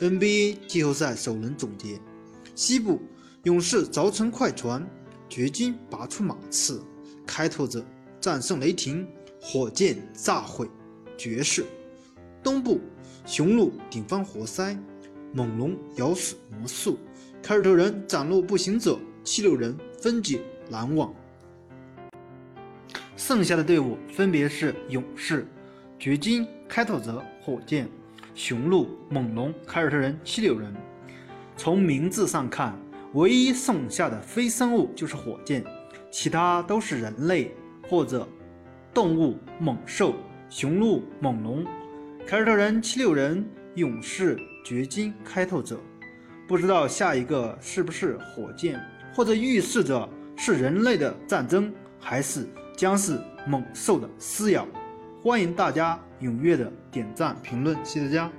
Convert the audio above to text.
NBA 季后赛首轮总结：西部勇士凿沉快船，掘金拔出马刺，开拓者战胜雷霆，火箭炸毁爵士；东部雄鹿顶翻活塞，猛龙咬死魔术，凯尔特人斩落步行者，七六人分解篮网。剩下的队伍分别是勇士、掘金、开拓者、火箭、雄鹿、猛龙、凯尔特人、七六人。从名字上看，唯一剩下的非生物就是火箭，其他都是人类或者动物猛兽。雄鹿、猛龙、凯尔特人、七六人、勇士、掘金、开拓者。不知道下一个是不是火箭，或者预示着是人类的战争，还是？将是猛兽的撕咬，欢迎大家踊跃的点赞评论，谢谢大家。